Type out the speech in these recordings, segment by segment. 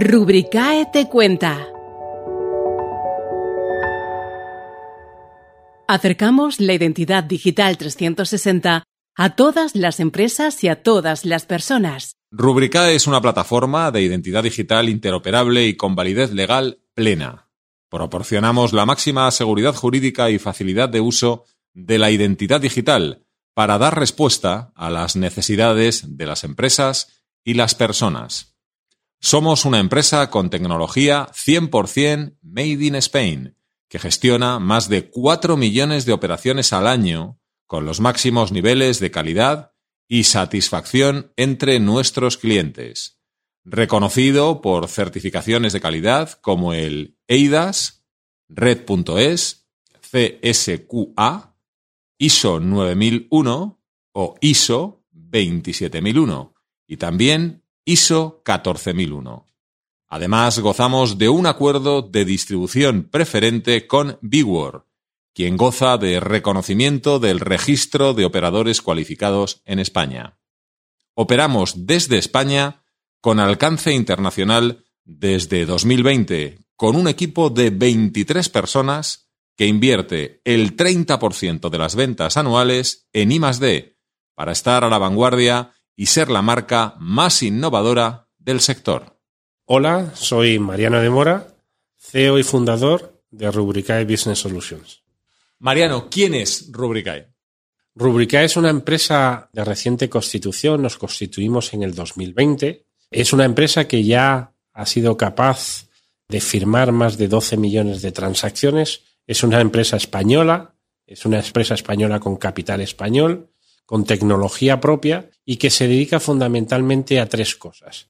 Rubricae te cuenta. Acercamos la identidad digital 360 a todas las empresas y a todas las personas. Rubricae es una plataforma de identidad digital interoperable y con validez legal plena. Proporcionamos la máxima seguridad jurídica y facilidad de uso de la identidad digital para dar respuesta a las necesidades de las empresas y las personas. Somos una empresa con tecnología 100% Made in Spain, que gestiona más de 4 millones de operaciones al año con los máximos niveles de calidad y satisfacción entre nuestros clientes. Reconocido por certificaciones de calidad como el EIDAS, Red.es, CSQA, ISO 9001 o ISO 27001 y también ISO 14001. Además, gozamos de un acuerdo de distribución preferente con Bigword, quien goza de reconocimiento del registro de operadores cualificados en España. Operamos desde España con alcance internacional desde 2020, con un equipo de 23 personas que invierte el 30% de las ventas anuales en I+D para estar a la vanguardia y ser la marca más innovadora del sector. Hola, soy Mariano de Mora, CEO y fundador de Rubricae Business Solutions. Mariano, ¿quién es Rubricae? Rubricae es una empresa de reciente constitución, nos constituimos en el 2020. Es una empresa que ya ha sido capaz de firmar más de 12 millones de transacciones. Es una empresa española, es una empresa española con capital español, con tecnología propia y que se dedica fundamentalmente a tres cosas.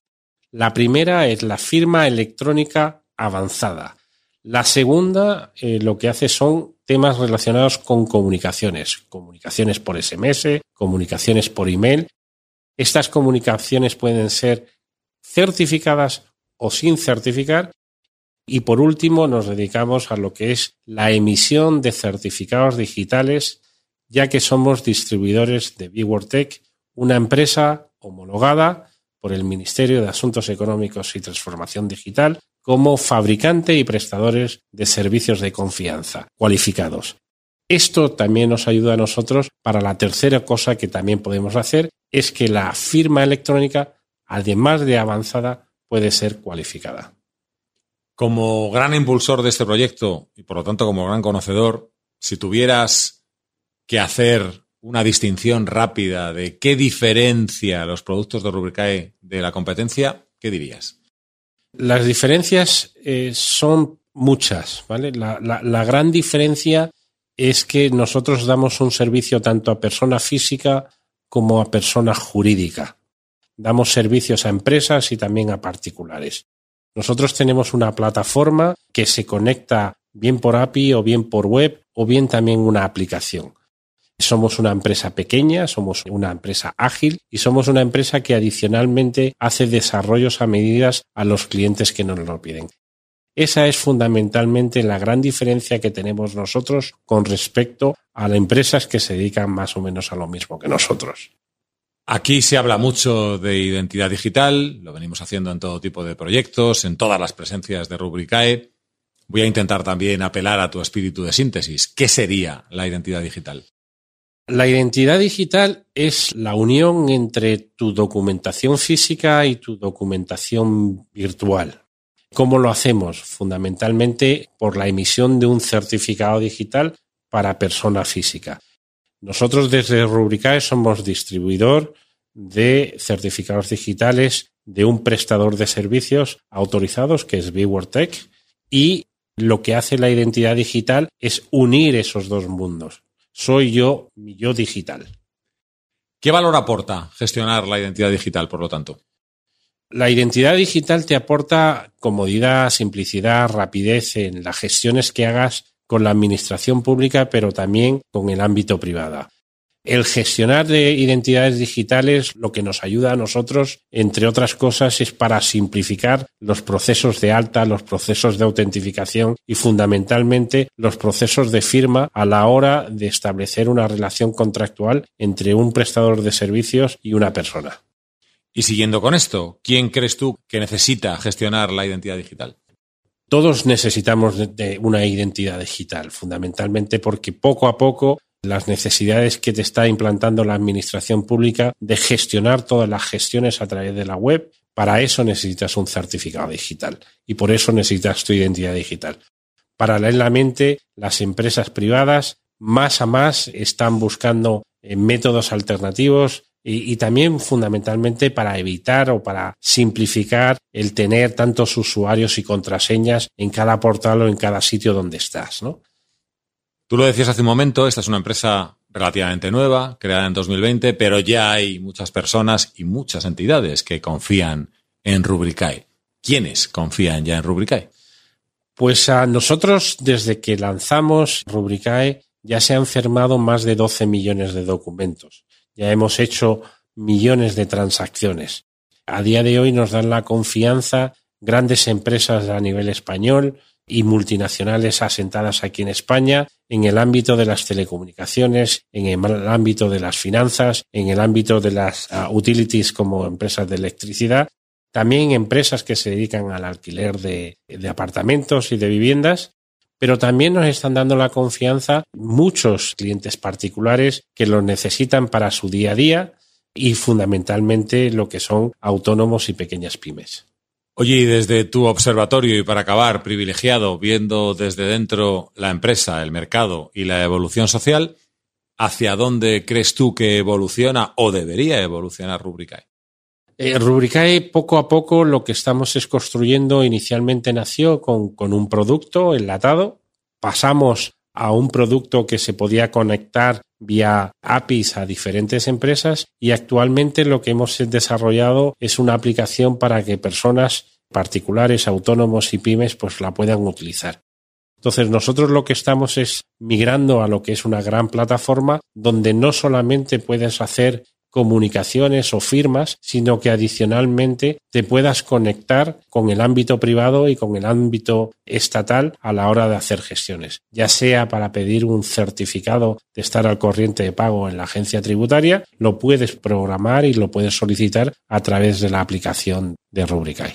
La primera es la firma electrónica avanzada. La segunda eh, lo que hace son temas relacionados con comunicaciones, comunicaciones por SMS, comunicaciones por email. Estas comunicaciones pueden ser certificadas o sin certificar. Y por último, nos dedicamos a lo que es la emisión de certificados digitales ya que somos distribuidores de Tech, una empresa homologada por el Ministerio de Asuntos Económicos y Transformación Digital como fabricante y prestadores de servicios de confianza cualificados. Esto también nos ayuda a nosotros para la tercera cosa que también podemos hacer, es que la firma electrónica, además de avanzada, puede ser cualificada. Como gran impulsor de este proyecto y por lo tanto como gran conocedor, si tuvieras que hacer una distinción rápida de qué diferencia los productos de Rubricae de la competencia, ¿qué dirías? Las diferencias eh, son muchas, ¿vale? La, la gran diferencia es que nosotros damos un servicio tanto a persona física como a persona jurídica. Damos servicios a empresas y también a particulares. Nosotros tenemos una plataforma que se conecta bien por API o bien por web o bien también una aplicación. Somos una empresa pequeña, somos una empresa ágil y somos una empresa que adicionalmente hace desarrollos a medidas a los clientes que nos lo piden. Esa es fundamentalmente la gran diferencia que tenemos nosotros con respecto a las empresas que se dedican más o menos a lo mismo que nosotros. Aquí se habla mucho de identidad digital, lo venimos haciendo en todo tipo de proyectos, en todas las presencias de Rubricae. Voy a intentar también apelar a tu espíritu de síntesis. ¿Qué sería la identidad digital? La identidad digital es la unión entre tu documentación física y tu documentación virtual. ¿Cómo lo hacemos? Fundamentalmente por la emisión de un certificado digital para persona física. Nosotros desde Rubricae somos distribuidor de certificados digitales de un prestador de servicios autorizados que es Tech y lo que hace la identidad digital es unir esos dos mundos soy yo, mi yo digital. ¿Qué valor aporta gestionar la identidad digital, por lo tanto? La identidad digital te aporta comodidad, simplicidad, rapidez en las gestiones que hagas con la administración pública, pero también con el ámbito privado. El gestionar de identidades digitales lo que nos ayuda a nosotros, entre otras cosas, es para simplificar los procesos de alta, los procesos de autentificación y fundamentalmente los procesos de firma a la hora de establecer una relación contractual entre un prestador de servicios y una persona. Y siguiendo con esto, ¿quién crees tú que necesita gestionar la identidad digital? Todos necesitamos una identidad digital, fundamentalmente porque poco a poco las necesidades que te está implantando la administración pública de gestionar todas las gestiones a través de la web, para eso necesitas un certificado digital y por eso necesitas tu identidad digital. Paralelamente, las empresas privadas más a más están buscando eh, métodos alternativos y, también fundamentalmente para evitar o para simplificar el tener tantos usuarios y contraseñas en cada portal o en cada sitio donde estás, ¿no? Tú lo decías hace un momento, esta es una empresa relativamente nueva, creada en 2020, pero ya hay muchas personas y muchas entidades que confían en Rubricae. ¿Quiénes confían ya en Rubricae? Pues a nosotros, desde que lanzamos Rubricae, ya se han firmado más de 12 millones de documentos. Ya hemos hecho millones de transacciones. A día de hoy nos dan la confianza grandes empresas a nivel español y multinacionales asentadas aquí en España en el ámbito de las telecomunicaciones, en el ámbito de las finanzas, en el ámbito de las ah, utilities como empresas de electricidad, también empresas que se dedican al alquiler de apartamentos y de viviendas pero también nos están dando la confianza muchos clientes particulares que lo necesitan para su día a día y fundamentalmente lo que son autónomos y pequeñas pymes. Oye, y desde tu observatorio y para acabar privilegiado, viendo desde dentro la empresa, el mercado y la evolución social, ¿hacia dónde crees tú que evoluciona o debería evolucionar Rubricae? Eh, Rubricae poco a poco lo que estamos es construyendo, inicialmente nació con, con un producto enlatado, pasamos a un producto que se podía conectar vía APIs a diferentes empresas y actualmente lo que hemos desarrollado es una aplicación para que personas particulares, autónomos y pymes pues la puedan utilizar. Entonces nosotros lo que estamos es migrando a lo que es una gran plataforma donde no solamente puedes hacer comunicaciones o firmas, sino que adicionalmente te puedas conectar con el ámbito privado y con el ámbito estatal a la hora de hacer gestiones, ya sea para pedir un certificado de estar al corriente de pago en la agencia tributaria, lo puedes programar y lo puedes solicitar a través de la aplicación de Rubricai.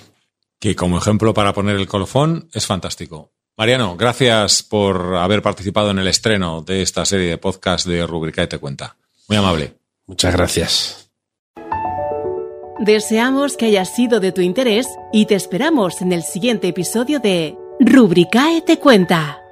Que como ejemplo para poner el colofón es fantástico. Mariano, gracias por haber participado en el estreno de esta serie de podcast de Rubricai Te Cuenta. Muy amable. Muchas gracias. Deseamos que haya sido de tu interés y te esperamos en el siguiente episodio de Rubricae te cuenta.